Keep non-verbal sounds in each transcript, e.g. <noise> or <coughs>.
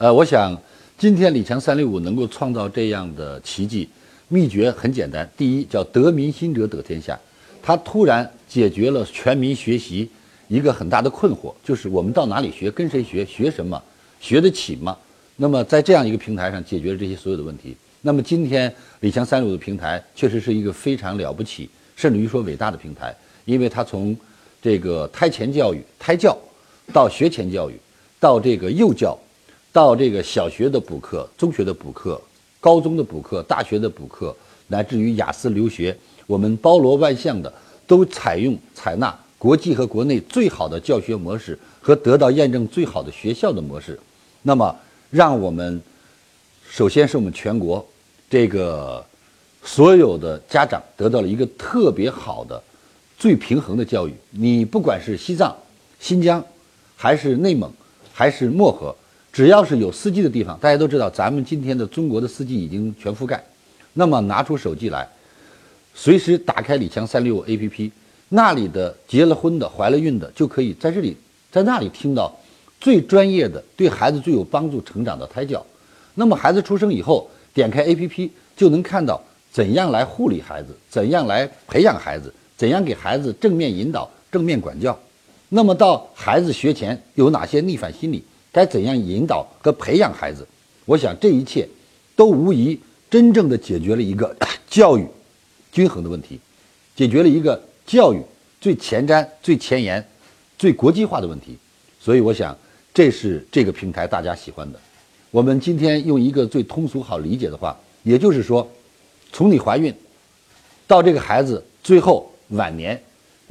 呃，我想今天李强三六五能够创造这样的奇迹，秘诀很简单，第一叫得民心者得天下。他突然解决了全民学习一个很大的困惑，就是我们到哪里学，跟谁学，学什么，学得起吗？那么在这样一个平台上解决了这些所有的问题。那么今天李强三六五的平台确实是一个非常了不起，甚至于说伟大的平台，因为它从这个胎前教育、胎教到学前教育，到这个幼教。到这个小学的补课、中学的补课、高中的补课、大学的补课，乃至于雅思留学，我们包罗万象的都采用采纳国际和国内最好的教学模式和得到验证最好的学校的模式。那么，让我们首先是我们全国这个所有的家长得到了一个特别好的、最平衡的教育。你不管是西藏、新疆，还是内蒙，还是漠河。只要是有司机的地方，大家都知道，咱们今天的中国的司机已经全覆盖。那么拿出手机来，随时打开李强三六五 APP，那里的结了婚的、怀了孕的，就可以在这里，在那里听到最专业的、对孩子最有帮助成长的胎教。那么孩子出生以后，点开 APP 就能看到怎样来护理孩子，怎样来培养孩子，怎样给孩子正面引导、正面管教。那么到孩子学前有哪些逆反心理？该怎样引导和培养孩子？我想这一切，都无疑真正的解决了一个 <coughs> 教育均衡的问题，解决了一个教育最前瞻、最前沿、最国际化的问题。所以，我想这是这个平台大家喜欢的。我们今天用一个最通俗好理解的话，也就是说，从你怀孕到这个孩子最后晚年。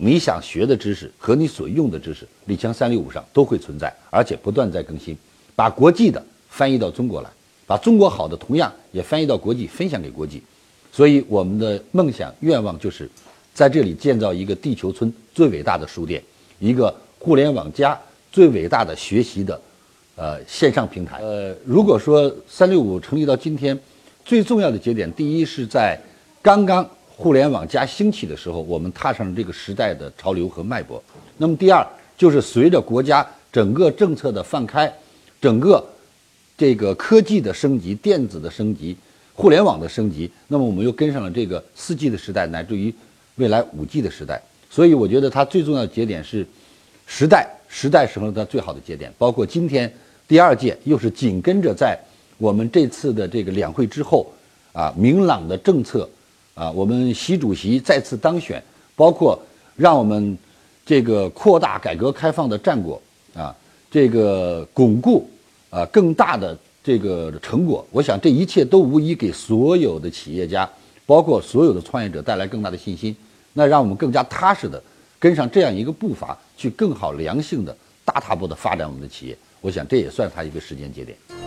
你想学的知识和你所用的知识，李强三六五上都会存在，而且不断在更新，把国际的翻译到中国来，把中国好的同样也翻译到国际，分享给国际。所以我们的梦想愿望就是，在这里建造一个地球村最伟大的书店，一个互联网加最伟大的学习的，呃线上平台。呃，如果说三六五成立到今天，最重要的节点，第一是在刚刚。互联网加兴起的时候，我们踏上了这个时代的潮流和脉搏。那么第二就是随着国家整个政策的放开，整个这个科技的升级、电子的升级、互联网的升级，那么我们又跟上了这个四 G 的时代，乃至于未来五 G 的时代。所以我觉得它最重要的节点是时代，时代成了它最好的节点。包括今天第二届又是紧跟着在我们这次的这个两会之后啊，明朗的政策。啊，我们习主席再次当选，包括让我们这个扩大改革开放的战果啊，这个巩固啊更大的这个成果，我想这一切都无疑给所有的企业家，包括所有的创业者带来更大的信心。那让我们更加踏实的跟上这样一个步伐，去更好良性的大踏步的发展我们的企业。我想这也算它一个时间节点。